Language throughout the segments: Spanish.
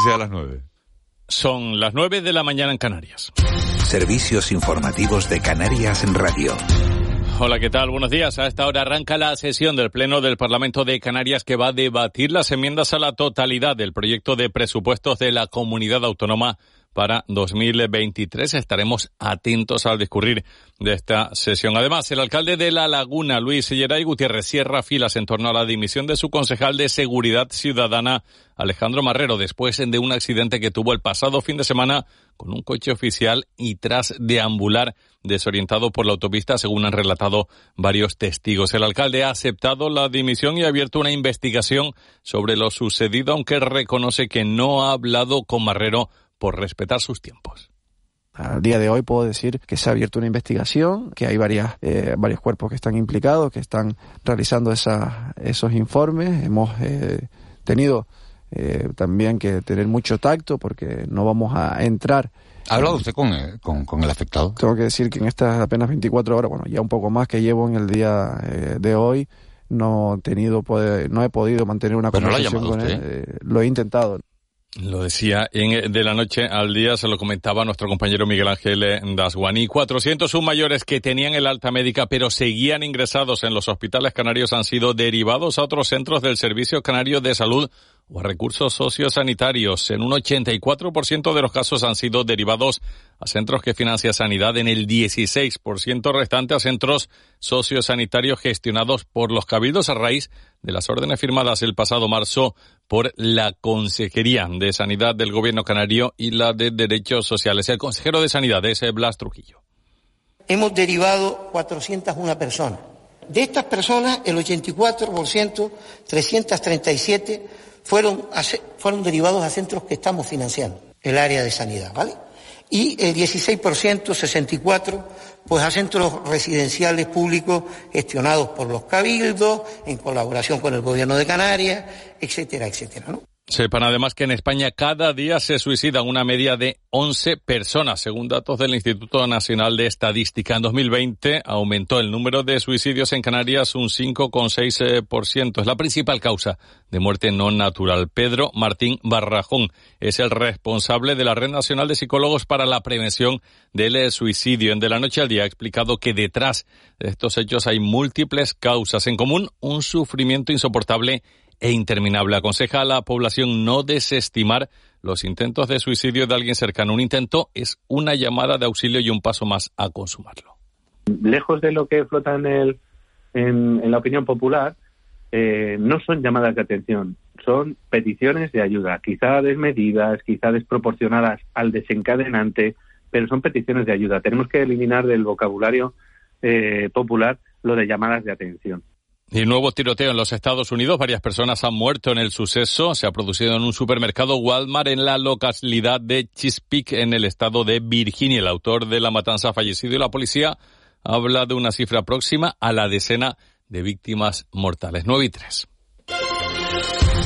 Sea a las nueve. Son las nueve de la mañana en Canarias. Servicios informativos de Canarias en Radio. Hola, ¿qué tal? Buenos días. A esta hora arranca la sesión del Pleno del Parlamento de Canarias que va a debatir las enmiendas a la totalidad del proyecto de presupuestos de la comunidad autónoma para 2023. Estaremos atentos al discurrir de esta sesión. Además, el alcalde de La Laguna, Luis Yeray Gutiérrez, cierra filas en torno a la dimisión de su concejal de Seguridad Ciudadana, Alejandro Marrero, después de un accidente que tuvo el pasado fin de semana con un coche oficial y tras deambular desorientado por la autopista, según han relatado varios testigos. El alcalde ha aceptado la dimisión y ha abierto una investigación sobre lo sucedido, aunque reconoce que no ha hablado con Marrero por respetar sus tiempos. Al día de hoy puedo decir que se ha abierto una investigación, que hay varias, eh, varios cuerpos que están implicados, que están realizando esa, esos informes. Hemos eh, tenido eh, también que tener mucho tacto porque no vamos a entrar. ¿Ha hablado usted con, eh, con, con el afectado? Tengo que decir que en estas apenas 24 horas, bueno, ya un poco más que llevo en el día eh, de hoy, no he tenido, no he podido mantener una Pero no lo ha conversación con él. usted. Lo he intentado. Lo decía en, de la noche al día, se lo comentaba nuestro compañero Miguel Ángel eh, Dasguani. 401 mayores que tenían el alta médica pero seguían ingresados en los hospitales canarios han sido derivados a otros centros del Servicio Canario de Salud o a recursos sociosanitarios. En un 84% de los casos han sido derivados a centros que financia Sanidad, en el 16% restante a centros sociosanitarios gestionados por los cabildos a raíz de las órdenes firmadas el pasado marzo por la Consejería de Sanidad del Gobierno Canario y la de Derechos Sociales. El consejero de Sanidad es Blas Trujillo. Hemos derivado 401 personas. De estas personas, el 84%, 337, fueron, fueron derivados a centros que estamos financiando, el área de sanidad, ¿vale? Y el 16%, 64, pues a centros residenciales públicos gestionados por los cabildos, en colaboración con el Gobierno de Canarias, etcétera, etcétera, ¿no? Sepan además que en España cada día se suicidan una media de 11 personas, según datos del Instituto Nacional de Estadística. En 2020 aumentó el número de suicidios en Canarias un 5,6%. Es la principal causa de muerte no natural. Pedro Martín Barrajón es el responsable de la Red Nacional de Psicólogos para la Prevención del eh, Suicidio. En De la Noche al Día ha explicado que detrás de estos hechos hay múltiples causas. En común, un sufrimiento insoportable e interminable. Aconseja a la población no desestimar los intentos de suicidio de alguien cercano. Un intento es una llamada de auxilio y un paso más a consumarlo. lejos de lo que flota en, el, en, la opinión popular, eh, no son llamadas de atención, son peticiones de ayuda, quizá desmedidas, quizá desproporcionadas al desencadenante, pero son peticiones de ayuda. Tenemos que eliminar del vocabulario eh, popular lo de llamadas de atención. Y nuevo tiroteo en los Estados Unidos. Varias personas han muerto en el suceso. Se ha producido en un supermercado Walmart en la localidad de Chesapeake, en el estado de Virginia. El autor de la matanza ha fallecido y la policía habla de una cifra próxima a la decena de víctimas mortales. 9 y 3.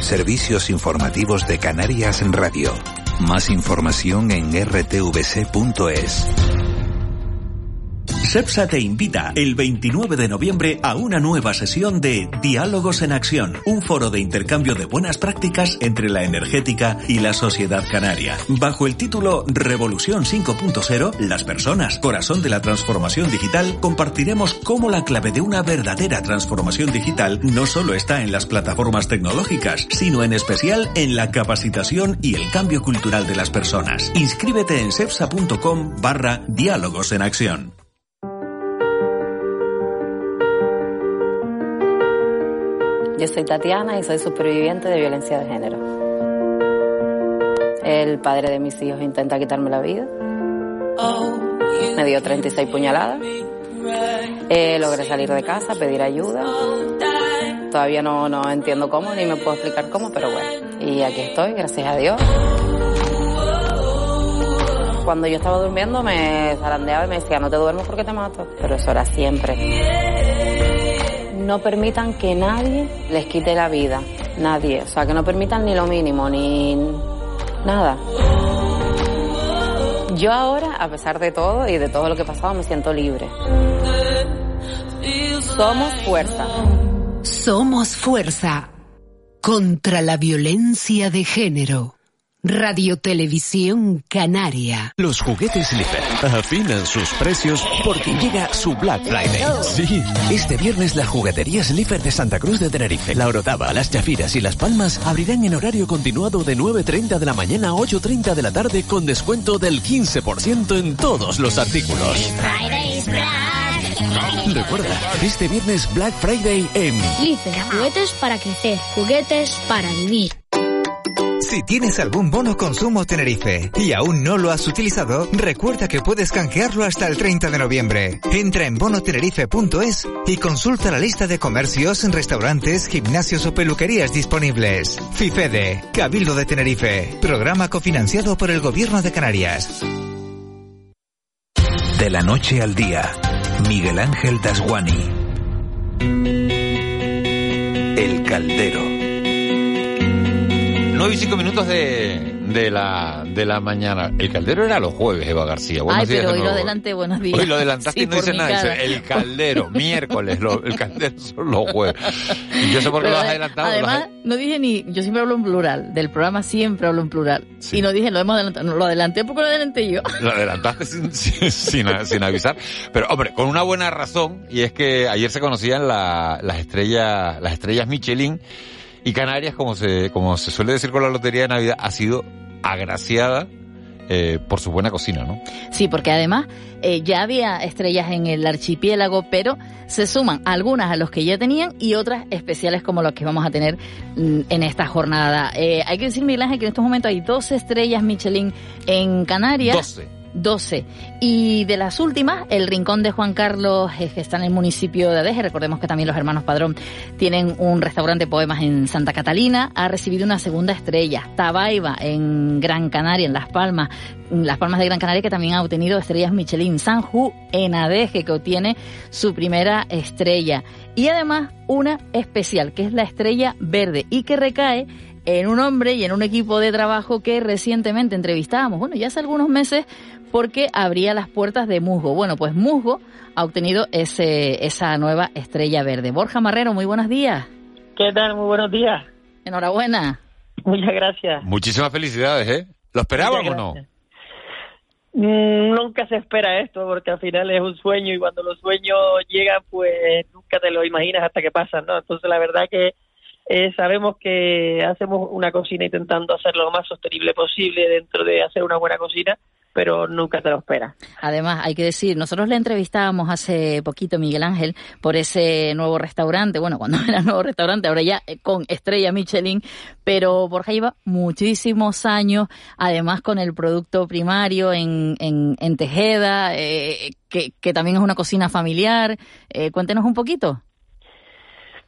Servicios informativos de Canarias en Radio. Más información en rtvc.es. SEPSA te invita el 29 de noviembre a una nueva sesión de Diálogos en Acción, un foro de intercambio de buenas prácticas entre la energética y la sociedad canaria. Bajo el título Revolución 5.0, las personas, corazón de la transformación digital, compartiremos cómo la clave de una verdadera transformación digital no solo está en las plataformas tecnológicas, sino en especial en la capacitación y el cambio cultural de las personas. Inscríbete en sepsa.com barra Diálogos en Acción. Yo soy Tatiana y soy superviviente de violencia de género. El padre de mis hijos intenta quitarme la vida. Me dio 36 puñaladas. Eh, logré salir de casa, pedir ayuda. Todavía no, no entiendo cómo, ni me puedo explicar cómo, pero bueno. y aquí estoy, gracias a Dios. Cuando yo estaba durmiendo me zarandeaba y me decía, no te duermes porque te mato, pero eso era siempre. No permitan que nadie les quite la vida, nadie, o sea, que no permitan ni lo mínimo, ni nada. Yo ahora, a pesar de todo y de todo lo que he pasado, me siento libre. Somos fuerza. Somos fuerza contra la violencia de género. Radio Televisión Canaria. Los juguetes Lifer afinan sus precios porque llega su Black Friday. Sí, este viernes la juguetería Slifer de Santa Cruz de Tenerife, la Orotava, las Chafiras y las Palmas abrirán en horario continuado de 9.30 de la mañana a 8.30 de la tarde con descuento del 15% en todos los artículos. Recuerda, este viernes Black Friday en Lifer, juguetes para crecer, juguetes para vivir. Si tienes algún bono consumo Tenerife y aún no lo has utilizado, recuerda que puedes canjearlo hasta el 30 de noviembre. Entra en bonotenerife.es y consulta la lista de comercios, restaurantes, gimnasios o peluquerías disponibles. FIFEDE, Cabildo de Tenerife, programa cofinanciado por el Gobierno de Canarias. De la noche al día, Miguel Ángel Dasguani. El Caldero. 9 y 5 minutos de, de, la, de la mañana. El caldero era los jueves, Eva García. Buenos Ay, pero hoy lo adelanté, buenos días. Hoy lo adelantaste y no dice nada. Dice, el caldero, miércoles, lo, el caldero son los jueves. Y yo sé por qué lo has adelantado. Además, no dije ni, yo siempre hablo en plural, del programa siempre hablo en plural. Y no dije, lo hemos adelantado, no, lo adelanté porque lo adelanté yo. Lo adelantaste sin, sin, sin, avisar. Pero, hombre, con una buena razón, y es que ayer se conocían la, las estrellas, las estrellas Michelin, y Canarias, como se, como se suele decir con la Lotería de Navidad, ha sido agraciada eh, por su buena cocina, ¿no? Sí, porque además eh, ya había estrellas en el archipiélago, pero se suman algunas a los que ya tenían y otras especiales como las que vamos a tener mm, en esta jornada. Eh, hay que decir, Miguel Ángel, que en estos momentos hay 12 estrellas Michelin en Canarias. 12. 12. Y de las últimas, el Rincón de Juan Carlos, eh, que está en el municipio de Adeje, recordemos que también los hermanos Padrón tienen un restaurante poemas en Santa Catalina, ha recibido una segunda estrella. Tabaiba, en Gran Canaria, en Las Palmas, Las Palmas de Gran Canaria, que también ha obtenido estrellas Michelin. Sanju, en Adeje, que obtiene su primera estrella. Y además, una especial, que es la estrella verde, y que recae en un hombre y en un equipo de trabajo que recientemente entrevistábamos, bueno, ya hace algunos meses, porque abría las puertas de Musgo. Bueno, pues Musgo ha obtenido ese, esa nueva estrella verde. Borja Marrero, muy buenos días. ¿Qué tal? Muy buenos días. Enhorabuena. Muchas gracias. Muchísimas felicidades, ¿eh? ¿Lo esperaban o no? Mm, nunca se espera esto porque al final es un sueño y cuando los sueños llegan pues nunca te lo imaginas hasta que pasan, ¿no? Entonces la verdad que eh, sabemos que hacemos una cocina intentando hacerlo lo más sostenible posible dentro de hacer una buena cocina pero nunca te lo esperas. Además, hay que decir, nosotros le entrevistábamos hace poquito Miguel Ángel por ese nuevo restaurante, bueno, cuando era nuevo restaurante, ahora ya eh, con estrella Michelin, pero Borja lleva muchísimos años, además con el producto primario en, en, Tejeda, eh, que, que, también es una cocina familiar. Eh, cuéntenos un poquito.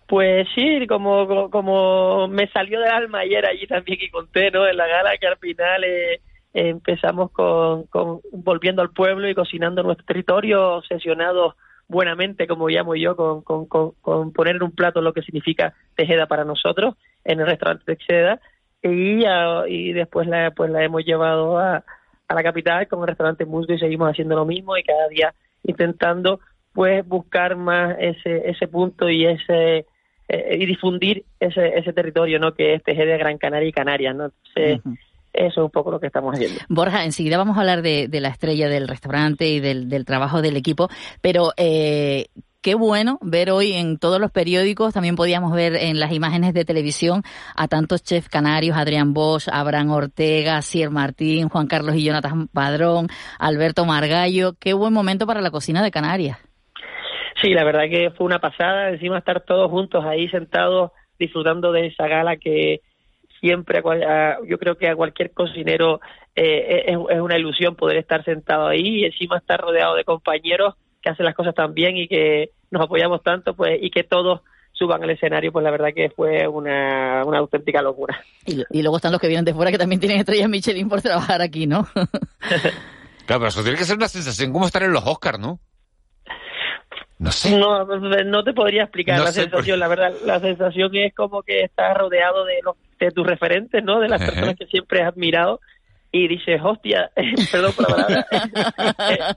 Pues sí, como, como me salió del alma ayer allí también y conté, ¿no? En la gala que al final... Eh, empezamos con, volviendo al pueblo y cocinando nuestro territorio, obsesionados buenamente, como llamo yo, con, con, poner en un plato lo que significa Tejeda para nosotros en el restaurante Tejeda y, y después la, pues la hemos llevado a, a la capital con el restaurante Musgo y seguimos haciendo lo mismo y cada día intentando pues buscar más ese, ese punto y ese eh, y difundir ese, ese territorio no que es Tejeda, Gran Canaria y Canarias no eso es un poco lo que estamos haciendo. Borja, enseguida vamos a hablar de, la estrella del restaurante y del, trabajo del equipo, pero eh, qué bueno ver hoy en todos los periódicos, también podíamos ver en las imágenes de televisión a tantos chefs canarios, Adrián Bosch, Abraham Ortega, Sier Martín, Juan Carlos y Jonathan Padrón, Alberto Margallo. Qué buen momento para la cocina de Canarias. Sí, la verdad que fue una pasada, encima estar todos juntos ahí sentados disfrutando de esa gala que, siempre, yo creo que a cualquier cocinero eh, es, una ilusión poder estar sentado ahí y encima estar rodeado de compañeros que hacen las cosas tan bien y que nos apoyamos tanto, pues, y que todos suban al escenario, pues la verdad que fue una, una auténtica locura. Y, y, luego están los que vienen de fuera que también tienen estrellas Michelin por trabajar aquí, ¿no? claro, pero eso tiene que ser una sensación como estar en los Oscars, ¿no? No sé. No, no te podría explicar la sensación, la verdad. La sensación es como que estás rodeado de, los, de tus referentes, ¿no? De las personas que siempre has admirado y dices, hostia, perdón por la palabra,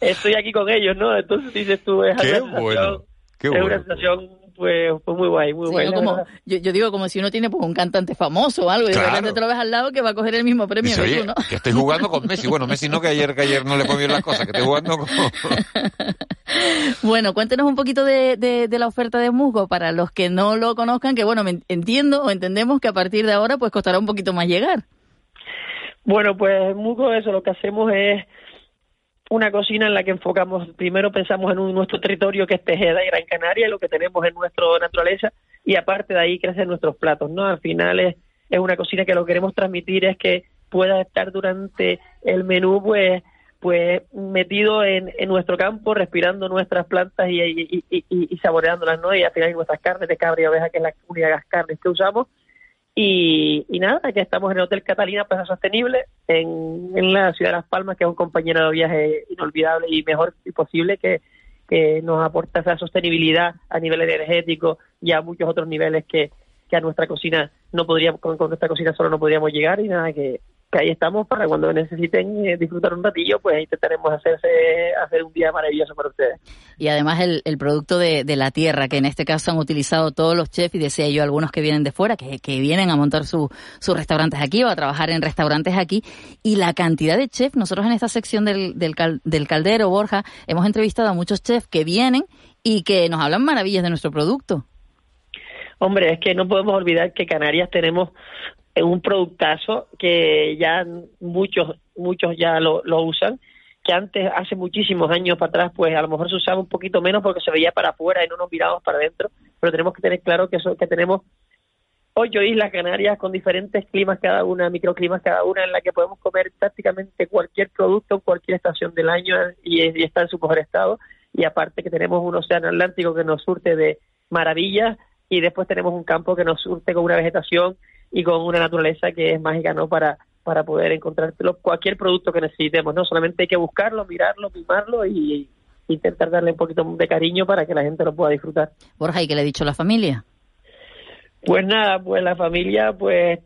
estoy aquí con ellos, ¿no? Entonces dices tú, es, Qué bueno. Qué es una sensación pues, pues, muy guay, muy guay. Como, yo, yo, digo como si uno tiene pues, un cantante famoso o algo y de repente te lo ves al lado que va a coger el mismo premio Dice, que tú, ¿no? que estoy jugando con Messi. Bueno, Messi no, que ayer, que ayer no le bien las cosas, que estoy jugando con... bueno, cuéntenos un poquito de, de, de, la oferta de Musgo para los que no lo conozcan, que bueno, me entiendo o entendemos que a partir de ahora pues costará un poquito más llegar. Bueno, pues Musgo eso lo que hacemos es una cocina en la que enfocamos, primero pensamos en un, nuestro territorio que es Tejeda y Gran Canaria, lo que tenemos en nuestra naturaleza, y aparte de ahí crecen nuestros platos, ¿no? Al final es, es una cocina que lo que queremos transmitir es que pueda estar durante el menú, pues, pues metido en, en nuestro campo, respirando nuestras plantas y, y, y, y, saboreándolas, ¿no? Y al final nuestras carnes de cabra y oveja, que es la única de carnes que usamos, y, y, nada, aquí estamos en el Hotel Catalina Plaza Sostenible, en, en, la ciudad de Las Palmas, que es un compañero de viaje inolvidable y mejor posible que, que nos aporta esa sostenibilidad a nivel energético y a muchos otros niveles que, que a nuestra cocina no podríamos, con nuestra cocina solo no podríamos llegar y nada, que, que ahí estamos para cuando necesiten eh, disfrutar un ratillo, pues intentaremos hacerse, hacer un día maravilloso para ustedes. Y además el, el producto de, de, la tierra, que en este caso han utilizado todos los chefs, y decía yo algunos que vienen de fuera, que, que vienen a montar su, sus restaurantes aquí o a trabajar en restaurantes aquí, y la cantidad de chefs, nosotros en esta sección del, del, cal, del caldero, Borja, hemos entrevistado a muchos chefs que vienen y que nos hablan maravillas de nuestro producto. Hombre, es que no podemos olvidar que Canarias tenemos un productazo que ya muchos muchos ya lo, usan que antes hace muchísimos años para atrás pues a lo mejor se usaba un poquito menos porque se veía para afuera y no nos mirábamos para adentro pero tenemos que tener claro que eso que tenemos ocho islas canarias con diferentes climas cada una microclimas cada una en la que podemos comer prácticamente cualquier producto en cualquier estación del año y, y está en su mejor estado. Y aparte que tenemos un océano Atlántico que nos surte de maravillas y después tenemos un campo que nos surte con una vegetación y con una naturaleza que es mágica, ¿no? Para, para poder encontrar cualquier producto que necesitemos, ¿no? Solamente hay que buscarlo, mirarlo, mimarlo y intentar darle un poquito de cariño para que la gente lo pueda disfrutar. Borja, ¿y qué le ha dicho la familia? Pues nada, pues la familia, pues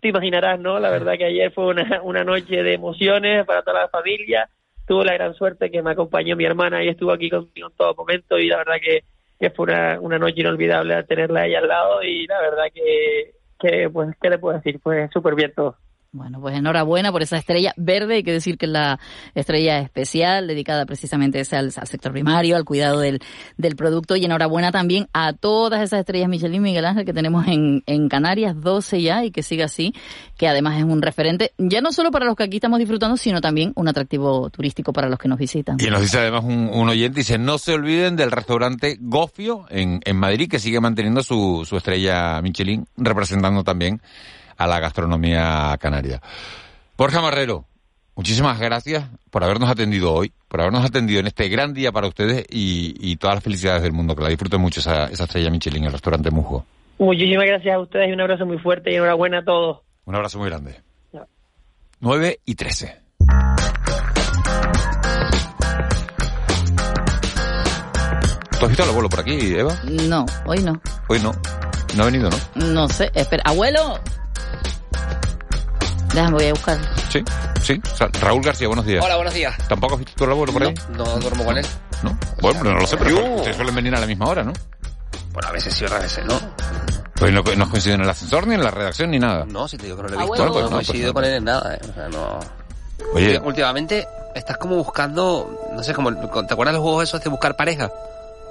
te imaginarás, ¿no? La verdad que ayer fue una, una noche de emociones para toda la familia. Tuve la gran suerte que me acompañó mi hermana y estuvo aquí conmigo en todo momento y la verdad que, que fue una, una noche inolvidable tenerla ahí al lado y la verdad que que pues qué le puedo decir pues súper bien todo bueno, pues enhorabuena por esa estrella verde. Hay que decir que es la estrella especial dedicada precisamente al, al sector primario, al cuidado del, del, producto. Y enhorabuena también a todas esas estrellas Michelin Miguel Ángel que tenemos en, en Canarias, 12 ya, y que siga así, que además es un referente, ya no solo para los que aquí estamos disfrutando, sino también un atractivo turístico para los que nos visitan. Y nos dice además un, un oyente, dice, no se olviden del restaurante Gofio en, en Madrid, que sigue manteniendo su, su estrella Michelin, representando también a la gastronomía canaria. Borja Marrero, muchísimas gracias por habernos atendido hoy, por habernos atendido en este gran día para ustedes y, y todas las felicidades del mundo. Que la disfruten mucho esa, esa estrella Michelin en el restaurante Musgo. Muchísimas gracias a ustedes y un abrazo muy fuerte y enhorabuena a todos. Un abrazo muy grande. No. 9 y 13. ¿Tú has visto al abuelo por aquí, Eva? No, hoy no. Hoy no. No ha venido, ¿no? No sé, espera. ¡Abuelo! Déjame, voy a buscar. Sí, sí. O sea, Raúl García, buenos días. Hola, buenos días. ¿Tampoco has visto tu abuelo por ahí? No, no duermo con él. ¿No? Bueno, no lo sé, pero ustedes suelen venir a la misma hora, ¿no? Bueno, a veces sí, otras veces no. Pues no, no coinciden en el ascensor, ni en la redacción, ni nada. No, si te digo que no lo he visto. Bueno, pues no, no he coincidido con él en nada, ¿eh? O sea, no... Oye. Últimamente estás como buscando, no sé, como, ¿te acuerdas los juegos esos de buscar pareja?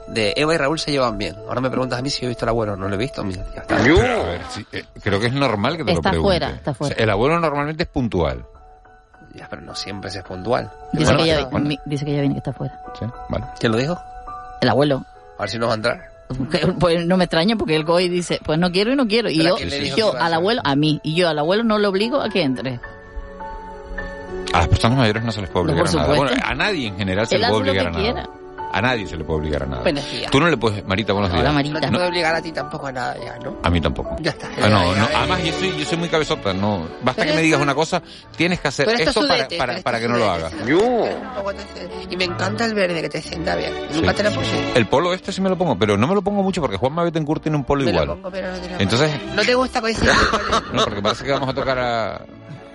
De Eva y Raúl se llevan bien. Ahora me preguntas a mí si he visto al abuelo. No lo he visto. Mira, ya está. Pero, a ver, sí, eh, creo que es normal que te está lo pregunte. Fuera, está fuera. O sea, el abuelo normalmente es puntual. Ya, pero no siempre es puntual. Dice, Bueno, que, ya, bueno. mi- dice que ya viene que está fuera. Sí, vale. ¿Quién lo dijo? El abuelo. A ver si nos va a entrar. Pues no me extraña porque el Goy dice, pues no quiero y no quiero. Y Pero ¿a yo, yo al abuelo, a mí, y yo al abuelo no lo obligo a que entre. A las personas mayores no se les puede No, obligar por a nada. Bueno, a nadie en general se Él le puede obligar a que nada. quiera. A nadie se le puede obligar a nada. Buenos días. Tú no le puedes, Marita, buenos días. No te puedo obligar a ti tampoco a nada ya, ¿no? A mí tampoco. Ya está. Ah, no, Ya, no, ya, además yo soy, yo soy muy cabezota, no. Basta Pero que me digas una cosa, tienes que hacer esto esto es para, para, que no lo hagas. Te- Y me encanta el verde que te sienta bien. Nunca Sí. te lo puse. El polo este sí me lo pongo, pero no me lo pongo mucho porque Juan Betancourt tiene un polo Me lo igual. pongo, pero no te lo Entonces, ¿No te gusta coincidir? no, porque parece que vamos a tocar a, a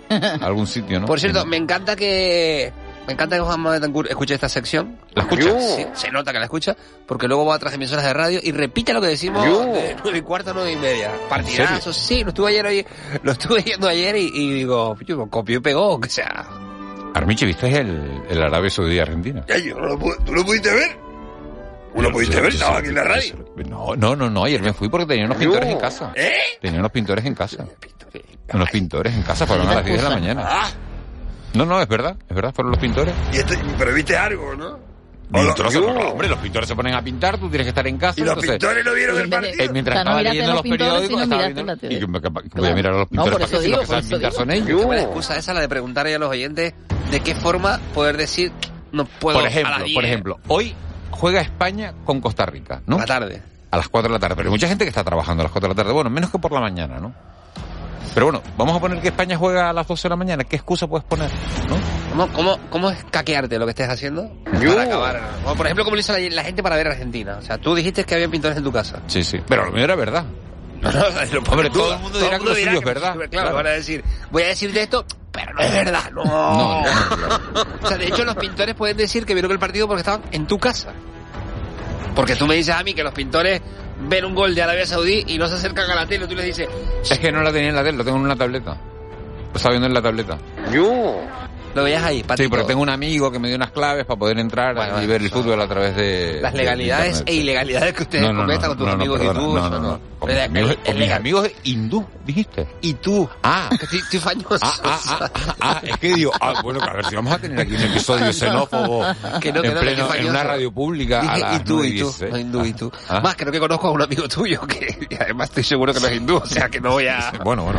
algún sitio, ¿no? Por cierto, me encanta que... Me encanta que Juan Betancourt escuche esta sección. ¿La escucha? Sí, se nota que la escucha, porque luego va a otras emisoras de radio y repite lo que decimos Yo. de nueve y cuarto a nueve y media. ¿En Partidazos, sí, lo estuve ayer oye, lo estuve yendo ayer y, y digo, yo copió y pegó, que sea. Armiche, ¿viste el, el Arabia Saudí Argentina? yo no lo pude- ¿Tú lo pudiste ver? ¿Tú lo pudiste ver? Estaba aquí en la radio. No, no, no, no, ayer me fui porque tenía unos pintores en casa. ¿Eh? Tenía unos pintores en casa. Unos pintores en casa, fueron a las 10 de la mañana. No, no, es verdad, es verdad, fueron los pintores. y este- pero viste algo, ¿no? No hombre, los pintores se ponen a pintar, tú tienes que estar en casa. ¿Y los entonces- pintores no vieron el partido? Eh, mientras O sea, no estaba leyendo los los periódicos, estaba viendo... la tele. Y que me- voy a mirar a los No, pintores por para que si los que por saben eso pintar digo. son ellos. Buena excusa esa la de preguntarle a los oyentes de qué forma poder decir no puedo Por a ejemplo, las 10. por ejemplo, hoy juega España con Costa Rica, ¿no? A la tarde. A las 4 de la tarde. Pero hay mucha gente que está trabajando a las 4 de la tarde. Bueno, menos que por la mañana, ¿no? Pero bueno, vamos a poner que España juega a las 12 de la mañana. ¿Qué excusa puedes poner? ¿No? ¿Cómo, cómo, ¿Cómo es caquearte lo que estés haciendo? Para acabar. Por ejemplo, como lo hizo la, la gente para ver Argentina. O sea, tú dijiste que había pintores en tu casa. Sí, sí. Pero lo mío era verdad. No, no, lo- Hombre, todo el mundo dirá que lo suyo es verdad. Claro, Claro. van a decir, voy a decirte esto, pero no es verdad. No. No, O sea, de hecho, los pintores pueden decir que vieron el partido porque estaban en tu casa. Porque tú me dices a mí que los pintores ven un gol de Arabia Saudí y no se acercan a la tele, tú les dices, Es que no la tenía en la tele, lo tengo en una tableta. Lo estaba viendo en la tableta. yo. Lo veías ahí, Sí, patito. porque tengo un amigo que me dio unas claves para poder entrar Bueno, y ver el fútbol a través de... Las de legalidades e sí. ilegalidades que ustedes No, no, cometan con tus amigos perdona, y tú. no, eso no, no. Con Es- mis amigos, mis hindú, dijiste. Y tú. Ah, estoy, fañoso. ah, ah, ah, ah, es que digo, ah, bueno, a ver si vamos a tener aquí un episodio xenófobo Que no, que en, que pleno, en una radio pública a Dije, las y tú, 9 y tú, 16. no hindú, y tú. Más, creo que conozco a un amigo tuyo que además estoy seguro que no es hindú, o sea que no voy a... Bueno, bueno.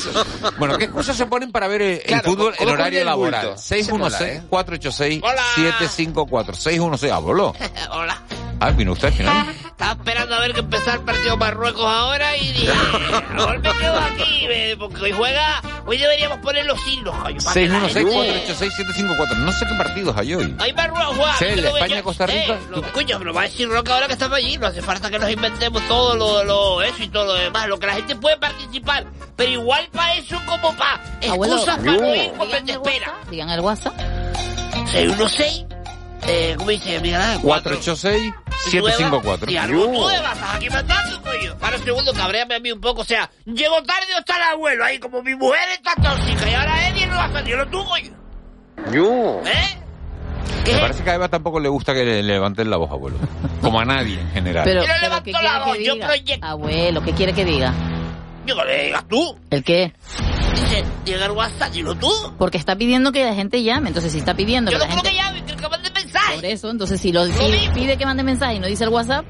bueno, ¿qué cosas se ponen para ver el, el fútbol ¿cómo en horario bulto? Laboral? Ese mola, ¿eh? 616-486-754. 616, ah, voló. Hola. Ah, vino usted al final. Estaba esperando a ver que empezara el partido Marruecos ahora y dije, ahora me quedo aquí, eh, porque hoy juega, hoy deberíamos poner los la gente- 616-486-754. No sé qué partidos hay hoy. Hoy Marruecos juega. Sí, yo el lo voy a- España-Costa Rica, Eh, lo, coño, pero va a decir Roca ahora que estamos allí, no hace falta que nos inventemos todo lo, lo eso y todo lo demás, lo que la gente puede participar, pero igual para eso como para excusas para no ir espera. Digan el WhatsApp. 616, eh, ¿cómo dice Miguel Ángel? 486-754. Y algo tú de vas aquí mandando, coño. Para un segundo, cabréame a mí un poco. O sea, llego tarde o está el abuelo ahí, como mi mujer está tóxica y ahora Eddie no va a salir, lo tú, coño. Yo. ¿Eh? Me parece que a Eva tampoco le gusta que le levanten la voz, abuelo. Como a nadie en general. Pero, Yo no pero levanto ¿qué la quiere voz, que yo proyecto. Abuelo, ¿qué quiere que diga? Yo que le digas tú. ¿El qué? Dice, llega el WhatsApp, dilo tú. Porque está pidiendo que la gente llame. Entonces, si está pidiendo Yo que no la creo gente... que llame, Por eso, entonces, si, lo, si pide que mande mensaje y no dice el WhatsApp,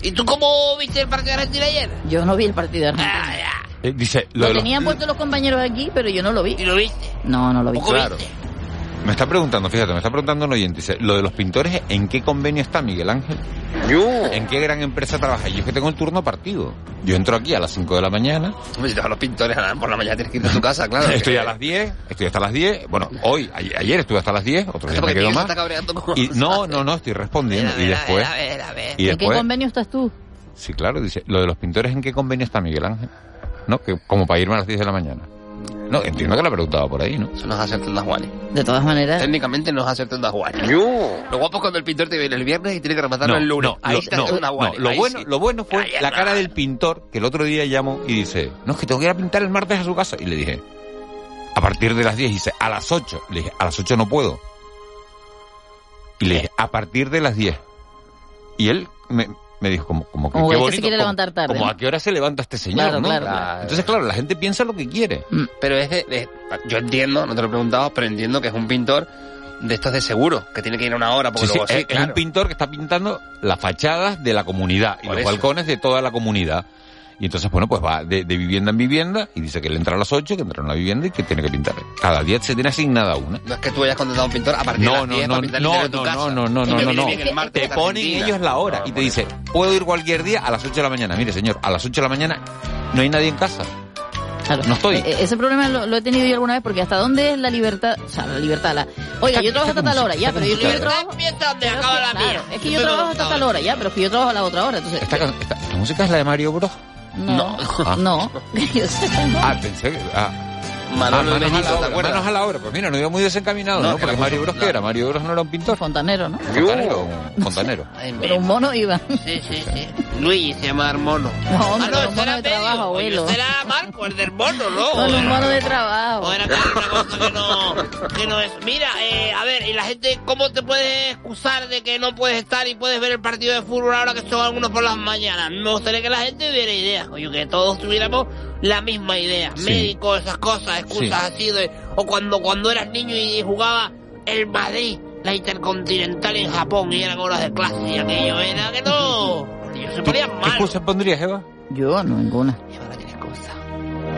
¿Y tú cómo viste el partido de Argentina ayer? yo no vi el partido de Argentina. Ah, ya. Eh, dice, lo tenían puesto los compañeros aquí, pero yo no lo vi. ¿Y lo viste? No, no lo vi. ¿Poco Claro. viste? Me está preguntando, fíjate, me está preguntando un oyente. Dice, lo de los pintores, ¿en qué convenio está Miguel Ángel? Yo. ¿En qué gran empresa trabaja? Yo es que tengo el turno partido. Yo entro aquí a las 5 de la mañana, Hombre, si a los pintores a la- por la mañana tienes que ir a tu casa, claro. estoy que- a las 10, estoy hasta las 10. Bueno, hoy, ayer estuve hasta las 10, otro día me quedo más. Y no, no, no, estoy respondiendo. Y después, A ver, a ver. y ¿En qué después, convenio estás tú? sí, claro, dice, lo de los pintores, ¿en qué convenio está Miguel Ángel? ¿No? Que, como para irme a las 10 de la mañana. No, entiendo que la preguntaba por ahí, ¿no? Eso nos hace tantas guales. De todas maneras, Técnicamente nos hace tantas guales. Lo guapo es cuando el pintor te viene el viernes y tiene que rematarlo el lunes. No, Ahí lo, está no, haciendo una no, lo Ahí bueno, sí. lo bueno fue Ahí la cara del pintor que el otro día llamó y dice, no, es que tengo que ir a pintar el martes a su casa. Y le dije, a partir de las 10, y dice, a las 8. Le dije, a las 8 no puedo. Y le dije, a partir de las 10. Y él me, me dijo, como, como que Como qué que se bonito, quiere como- levantar tarde, Como ¿no? a qué hora se levanta este señor, Claro, ¿no? claro, claro. Entonces, claro, la gente piensa lo que quiere. Pero es de, de- Yo entiendo, no te lo he preguntado, pero entiendo que es un pintor de estos de seguro, que tiene que ir a una hora, porque Sí, luego sí, es, un pintor que está pintando las fachadas de la comunidad y los eso. balcones de toda la comunidad. Y entonces, bueno, pues va de, de vivienda en vivienda y dice que él entra a las 8, que entra a una vivienda y que tiene que pintar. Cada día se tiene asignada una. No es que tú hayas contratado a un pintor a partir de las no, 10 no, para pintar el no, interior de tu no, casa. no, no, no, no, no, no. Te ponen Argentina. ellos la hora y te dice, puedo ir cualquier día a las 8 de la mañana. Mire, señor, a las 8 de la mañana no hay nadie en casa. Claro. No estoy. E- Ese problema lo, lo he tenido yo alguna vez porque hasta dónde es la libertad, o sea, la libertad, la... Oiga, yo trabajo hasta tal hora, ya, pero yo, yo trabajo... Donde acaba es la que, mía. es que yo trabajo hasta tal hora, ya, pero es que yo trabajo a la otra hora, entonces... Esta, can- esta- ¿La música es la de Mario Bros? No, Ah. no. Que no. Ah, pensé que... Ah. Manolo Ah, Benito, a la ¿te hora, acuerdas? manos a la obra. Pues mira, no iba muy desencaminado, No, ¿no? que Porque Mario Bros, ¿qué era? Mario Bros no era un pintor. Fontanero, ¿no? Fontanero, un fontanero. Pero un mono iba. Sí, sí, sí. Luis se llama Mono. No, ah, hombre, no, un mono era de trabajo, abuelo. Ese era Marco, el del mono, ¿no? Con un mono de trabajo. O era que era una cosa que no, que no es. Mira, eh, a ver, y la gente, ¿cómo te puedes excusar de que no puedes estar y puedes ver el partido de fútbol ahora que son algunos por las mañanas? Me gustaría que la gente tuviera ideas, coño, que todos tuviéramos la misma idea. Sí. Médicos, esas cosas, excusas así de, o cuando, cuando eras niño y jugaba el Madrid, la Intercontinental en Japón y eran horas de clase y aquello era que no. Se ponían ¿Qué mal. excusa pondrías, Eva? Yo, no, ninguna.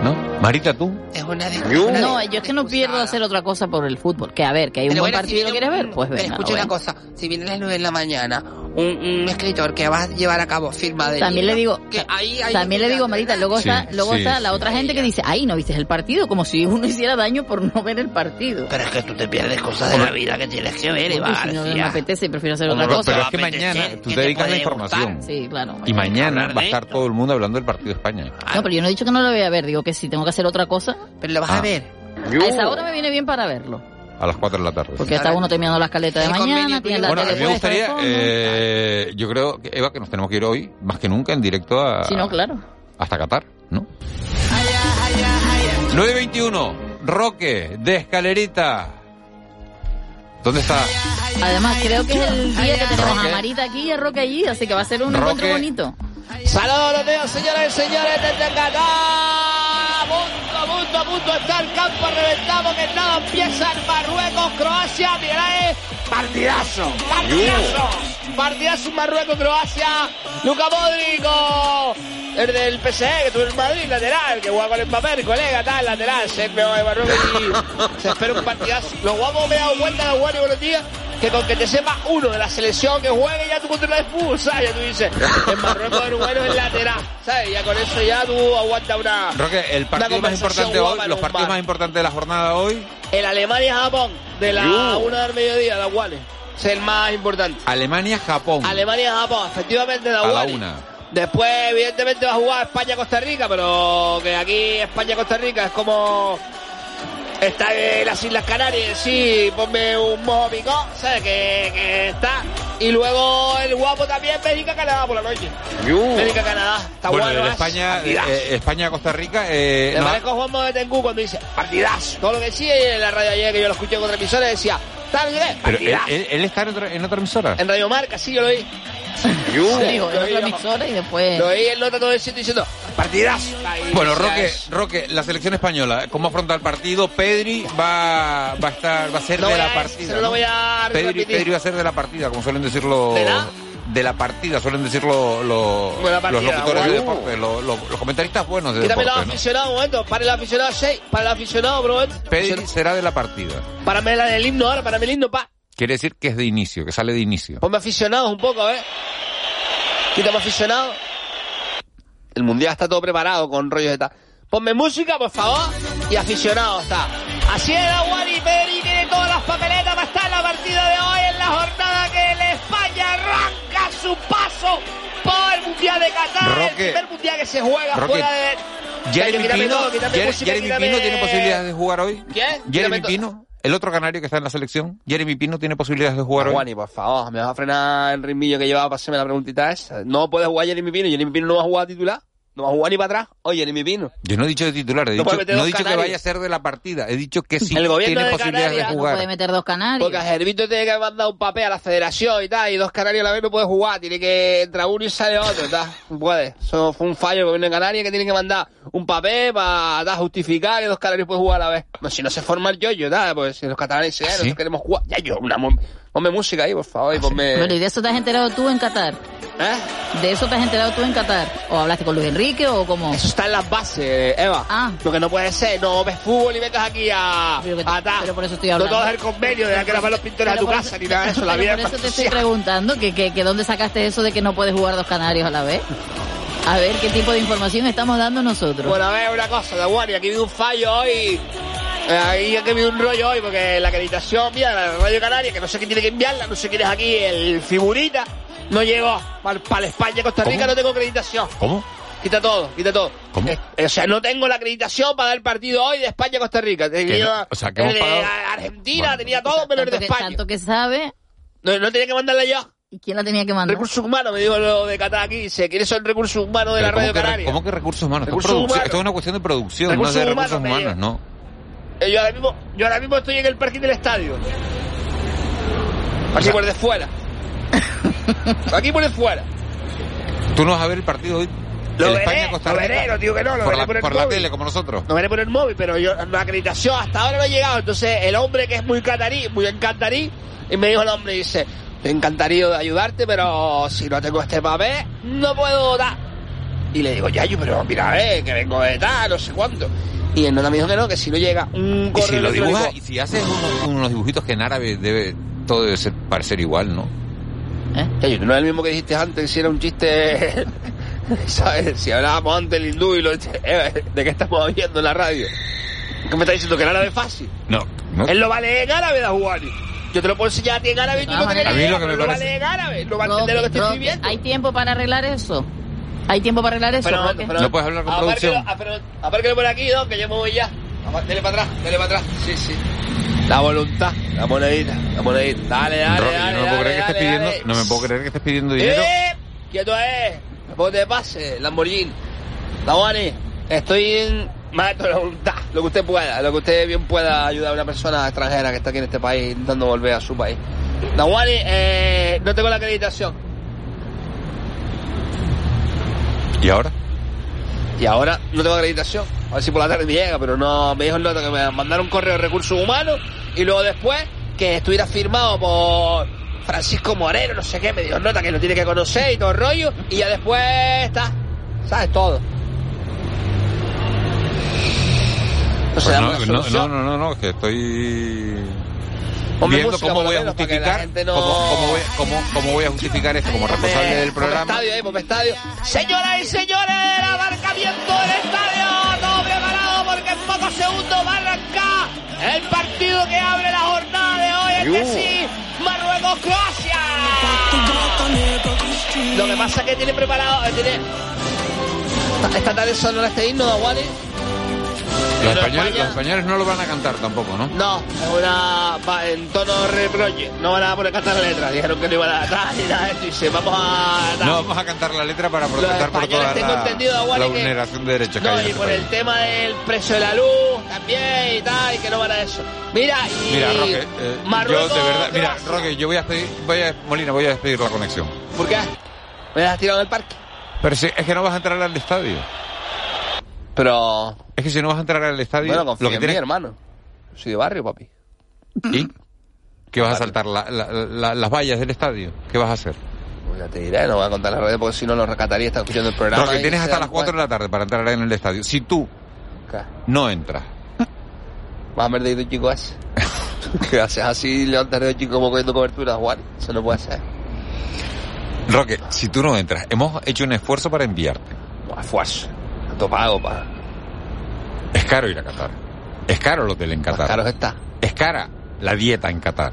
¿No? Marita, ¿tú? Es una de No, yo es que no pierdo hacer otra cosa por el fútbol. Que a ver, que hay un Pero buen bueno, si partido, ¿lo viene quieres ver? Pues pero venga. escucha una cosa, si viene a las 9 de la mañana un, un escritor que va a llevar a cabo firma de También le digo, que ahí hay también le digo, Marita, luego Sí, está, luego sí, está la sí. otra gente que dice, ay, no viste el partido, como si uno hiciera daño por no ver el partido. Pero es que tú te pierdes cosas de la vida que tienes que ver, Eva si no me apetece y prefiero hacer otra cosa. pero es que mañana tú ¿qué te dedicas a la información. Sí, claro. Y mañana va a estar todo el mundo hablando del partido de España. No, pero yo no he dicho que no lo voy a ver, digo que si tengo que hacer otra cosa, Pero lo vas Ah. a ver. a esa hora me viene bien para verlo. A las 4 de la tarde. Porque está uno terminando la escaleta de El mañana, tiene la Bueno, a mí me gustaría, eh, yo creo, que, Eva, que nos tenemos que ir hoy, más que nunca, en directo a, Sí, no, claro. hasta Qatar, ¿no? 921, Roque, de Escalerita. ¿Dónde está? Además, creo que es el día que tenemos a Roque. Marita aquí y a Roque allí, así que va a ser un Roque. encuentro bonito. Saludos, señoras y señores, desde Qatar. A punto está el campo reventado que nada empieza en Marruecos, Croacia, mira, eh, partidazo, partidazo, partidazo Marruecos, Croacia, Luca Modric, el del PSG, que tuvo el Madrid, lateral, que juega con el papel, colega, tal, lateral, se de Marruecos y se espera un partidazo. Los guapos me he dado cuenta de jugar buenos días que con que te sepa uno de la selección que juegue ya tú controlas fútbol, ¿sabes? Ya tú dices, en Marruecos el bueno es lateral, ¿sabes? Ya con eso ya tú aguantas una... Roque, el partido más importante hoy, los partidos más importantes de la jornada hoy, El Alemania-Japón, de la Yo. una del mediodía, de Aguales. Es el más importante. Alemania-Japón, Alemania-Japón, efectivamente, de a la una. Después, evidentemente, va a jugar España-Costa Rica, pero que aquí España-Costa Rica es como... Está en las Islas Canarias, sí, ponme un mojo picón, ¿sabes? Que, que está. Y luego el guapo también, Bélgica-Canadá por la noche. Bélgica-Canadá, está Bueno, ¿eh? España, Partidazo. eh, España-Costa Rica, eh, Me no, parezco a Juan de Tengu cuando dice partidazo. Todo lo que decía y en la radio ayer que yo lo escuché con otra emisora decía, tal vez, pero él, él- él está en otra, en otra emisora. En Radio Marca, sí, yo lo oí. Sí, digo, en Lo oí, otra emisora y después... Lo oí el nota todo el sitio diciendo, partidazo. Ahí, Bueno, Roque, Roque, la selección española, ¿cómo afronta el partido? Pedri va, va a estar, va a ser No de la a- partida. se lo ¿no? voy a Pedri, va a ser de la partida, como suelen decirlo. ¿De la? de la partida, suelen decirlo lo- partida, los locutores de deporte, lo- lo- los comentaristas buenos de Quítame los deporte. ¿no? aficionados, momento. Para el aficionado 6, para el aficionado, bro. Pedri será de la partida. Párame la del himno ahora, párame el himno, pa. Quiere decir que es de inicio, que sale de inicio. Ponme aficionados un poco, ¿eh? Quítame aficionados. El mundial está todo preparado con rollos de tal. Ponme música, por favor, y aficionados está. Así es, Wally Pedri tiene todas las papeletas para estar en la partida de hoy, en la jornada que el España arranca su paso por el Mundial de Qatar, el primer mundial que se juega Roque. fuera de... Jeremy Pino, todo, quítame Jer- música, Jeremy quítame- Pino tiene posibilidades de jugar hoy. ¿Quién? Jeremy. Pino, el otro canario que está en la selección, Jeremy Pino tiene posibilidades de jugar hoy. Juani, por favor, me vas a frenar el ritmillo que llevaba para hacerme la preguntita esa. No puede jugar Jeremy Pino, Jeremy Pino no va a jugar titular. No va a jugar ni para atrás. Oye, Jeremy Pino. Yo no he dicho de titular, he No dicho, no he dicho que vaya a ser de la partida, he dicho que sí El gobierno tiene de posibilidades Canarias de no jugar. Puede meter dos canarios. Porque a Gervito tiene que mandar un papel a la federación y tal, y dos canarios a la vez no puede jugar, tiene que entrar uno y sale otro, tal. No puede. Eso fue un fallo del gobierno de Canarias que tiene que mandar un papel para justificar que dos canarios pueden jugar a la vez. No, si no se forma el yoyo, tal, pues si los catalanes ¿Ah, sí? nosotros queremos jugar. Ya yo, una Ponme música ahí, por favor, y ponme... Bueno, ¿y de eso te has enterado tú en Qatar? ¿Eh? ¿De eso te has enterado tú en Qatar? ¿O hablaste con Luis Enrique o cómo? Eso está en las bases, Eva. Ah. Lo que no puede ser, no ves fútbol y vengas aquí a... Pero, a pero por eso estoy No hablando. todo es el convenio de que grabar los pintores a tu casa, eso- ni nada de eso. La vida por es eso te estoy preguntando que, que, que dónde sacaste eso de que no puedes jugar dos canarios a la vez. A ver qué tipo de información estamos dando nosotros. Bueno, a ver, una cosa, de Wani, aquí habido un fallo hoy. Eh, Ahí ha habido un rollo hoy porque la acreditación mía de la Radio Canaria, que no sé quién tiene que enviarla, no sé quién es aquí, el figurita, no llegó. Para, para España, Costa Rica no tengo acreditación. ¿Cómo? Quita todo, quita todo. ¿Cómo? Eh, o sea, no tengo la acreditación para dar el partido hoy de España-Costa Rica. Tenía no? O sea, que hemos de pagado- Argentina, tenía todo, pero el de que, España. tanto que sabe. No, no tenía que mandarla yo. ¿Y quién la tenía que mandar? Recursos humanos, me dijo lo de Qatar aquí. Dice, ¿quiénes son recursos humanos de la Pero ¿cómo Radio Canaria? ¿Cómo que recursos humanos? Esto es Recursos producción- humanos. Esto es una cuestión de producción, Recursos no de humanos, recursos humanos, no. Yo ahora mismo, yo ahora mismo estoy en el parking del estadio. Aquí por de fuera. Aquí por de fuera. Tú no vas a ver el partido hoy. Lo veré, España-Costa lo Rica. veré, no digo que no, lo por veré la, por el por la tele, como nosotros. No veré por el móvil, pero yo la acreditación hasta ahora no ha llegado. Entonces el hombre que es muy catarí, muy encantarí, y me dijo el hombre, dice, te encantaría de ayudarte, pero si no tengo este papel, no puedo dar. Y le digo, ya, yo, pero mira, eh, que vengo de tal, no sé cuánto. Y el nota me dijo que no, que si no llega un Y correo si lo dibujas, y si haces unos, unos dibujitos que en árabe debe, todo debe ser, parecer igual, ¿no? Yo, no es el mismo que dijiste antes, si era un chiste, ¿sabes? Si hablábamos antes el hindú y lo... eh, ¿De qué estamos hablando en la radio? ¿Qué me está diciendo? ¿Que el árabe es fácil? No, no. Él lo va a leer en árabe, Dajuani. Yo te lo puedo enseñar a ti en árabe y tú no lo que me pero lo va a parece- leer en árabe, no va a entender lo que estoy escribiendo. ¿Hay tiempo para arreglar eso? ¿Hay tiempo para arreglar eso, Pero, pero- No puedes hablar con apárquelo, producción. ah, pero- Apárquelo por aquí, ¿no? Que yo me voy ya. Dele para atrás, dele para atrás. Sí, sí. La voluntad, la monedita, la monedita. Dale, dale, dale. yo no me puedo dale, creer que estés dale, pidiendo, no me puedo creer que estés pidiendo dinero. ¡Eh! ¡Quieto es! Vos te pase, Lamborghini. Dawani, estoy en maestro de la voluntad. Lo que usted pueda, lo que usted bien pueda ayudar a una persona extranjera que está aquí en este país intentando volver a su país. Dawani, eh, no tengo la acreditación. ¿Y ahora? Y ahora no tengo acreditación. A ver si por la tarde me llega, pero no. Me dijo el nota que me mandaron un correo de recursos humanos y luego después que estuviera firmado por Francisco Moreno, no sé qué. Me dijo el nota que lo tiene que conocer y todo el rollo. Y ya después está. ¿Sabes? Todo. No Pues no, no, no, no, no, que estoy viendo cómo voy a justificar, no- cómo, cómo voy, cómo, cómo voy a justificar esto como responsable Ponme- del programa. estadio, eh, estadio. Señoras y señores, el abarcamiento del estadio. Todo preparado porque en pocos segundos va a arrancar el partido que abre la jornada de hoy. Es que sí, Marruecos-Croacia. Lo que pasa es que tiene preparado, eh, tiene... Esta- tarde sonó este himno de Wally. Los españoles, España- los españoles no lo van a cantar tampoco, ¿no? No, es una en tono reproche. No van a poner a cantar la letra. Dijeron que no iban a atrás y nada de. Y dice, vamos a. No vamos a cantar la letra para protestar por toda tengo la, la que- vulneración de derechos que No, hay en y este por el tema del precio de la luz también y tal, y que no van a eso. Mira, y. Mira, Roque, eh, yo de verdad, mira. Roque, yo voy a despedir, voy a, Molina, voy a despedir la conexión. ¿Por qué? ¿Me has tirado en el parque? Pero si, es que no vas a entrar al estadio. Pero. Es que si no vas a entrar al estadio, Bueno, confío lo que en mí, tienes... hermano. Soy de barrio, papi. ¿Y? ¿Qué vas a saltar? La- la- la- ¿Las vallas del estadio? ¿Qué vas a hacer? Pues ya te diré, no voy a contar la red porque si no los recataría están escuchando el programa. Roque, y tienes hasta las 4 de la tarde para entrar en el estadio. Si tú cuenta. no entras, Vas a perder un chico ese. que haces así, levantar de chico como cogiendo cobertura, Juan. Eso no puede ser. Roque, si tú no entras, hemos hecho un esfuerzo para enviarte. Esfuerzo. Tanto pago, pa. Es caro ir a Qatar. Es caro el hotel en Qatar. caro está. Es cara la dieta en Qatar.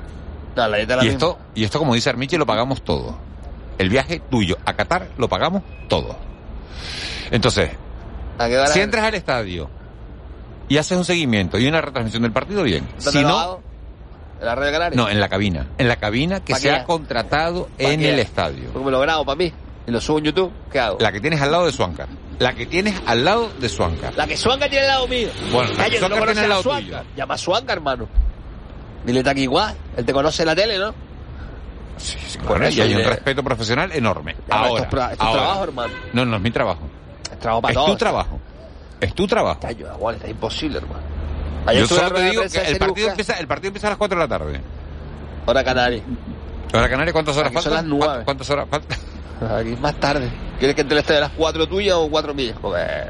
No, la dieta es la Y misma. esto, y esto, como dice Armiche, lo pagamos todo. El viaje tuyo a Qatar lo pagamos todo. Entonces, si entras al estadio y haces un seguimiento y una retransmisión del partido, bien. ¿Dónde Si no, hago? ¿En la radio canaria? no, en la cabina. En la cabina que ¿Pa' se ha contratado ¿Pa' en el estadio. Porque me lo grabo para mí. Y lo subo en YouTube. ¿Qué hago? La que tienes al lado de Suancar. La que tienes al lado de Suancar. La que Suanca tiene al lado mío. Bueno, la que ¿tú no Suanca tiene al lado Suanca? Llama a Suanca, hermano. Dile está aquí igual. Él te conoce en la tele, ¿no? Sí, sí, claro, eso, y hay un dile- respeto profesional enorme. Pero ahora, esto es esto es ahora. trabajo, hermano. No, no es mi trabajo. Es trabajo para es todos. tu trabajo. Es tu trabajo. Cayo, igual, está imposible, hermano. Ayer Yo solo te de digo que de el partido, empieza, el partido empieza a las 4 de la tarde. Hora canaria. ¿Para Canarias cuántas horas faltan? son las nueve. ¿Cuántas horas faltan? Aquí más tarde. ¿Quieres que entre esté de las cuatro tuyas o cuatro mías? Joder.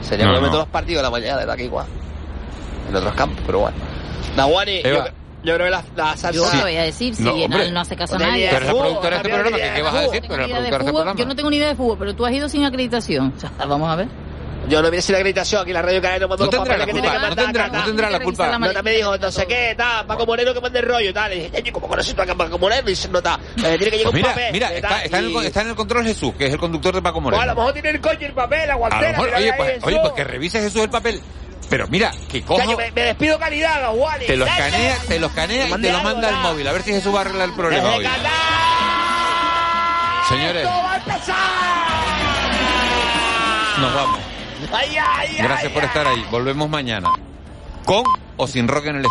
Sería No, que me no. los partidos de la mañana de aquí igual. En otros campos, pero bueno. Nahuani, yo, yo creo que la, la salsa... Yo te voy a decir, si No, en no hace caso a Una nadie. eres la productora de este programa, ¿qué, qué vas a decir? Eres la de productora de este programa. yo no tengo ni idea de fútbol, pero tú has ido sin acreditación. O sea, vamos a ver. Yo no vine sin acreditación, aquí la radio canaria no mandó No los tendrá papeles la que tiene que culpa, no tendrá, no tendrá la culpa. Nota me dijo, no sé qué, tal, Paco Moreno que mande el rollo, tal. Y dije, "Oye, ¿cómo conoces tú a Paco Moreno? Y dice, nota, eh, tiene que llegar Pues un mira, papel. mira, eh, está, tal, está en el, control Jesús, que es el conductor de Paco O a lo Moreno. mejor tiene el y el papel, la A lo guantera. oye, pues, oye, pues que revise Jesús el papel. Pero mira, que O coja, sea, que me, me despido calidad, Gaguani. te lo escanea, te lo escanea y te lo manda al móvil. A ver si Jesús va a arreglar el problema Desde hoy. Señores, ¡Esto va a empezar! nos vamos. Gracias por estar ahí. Volvemos mañana. Con o sin rock en el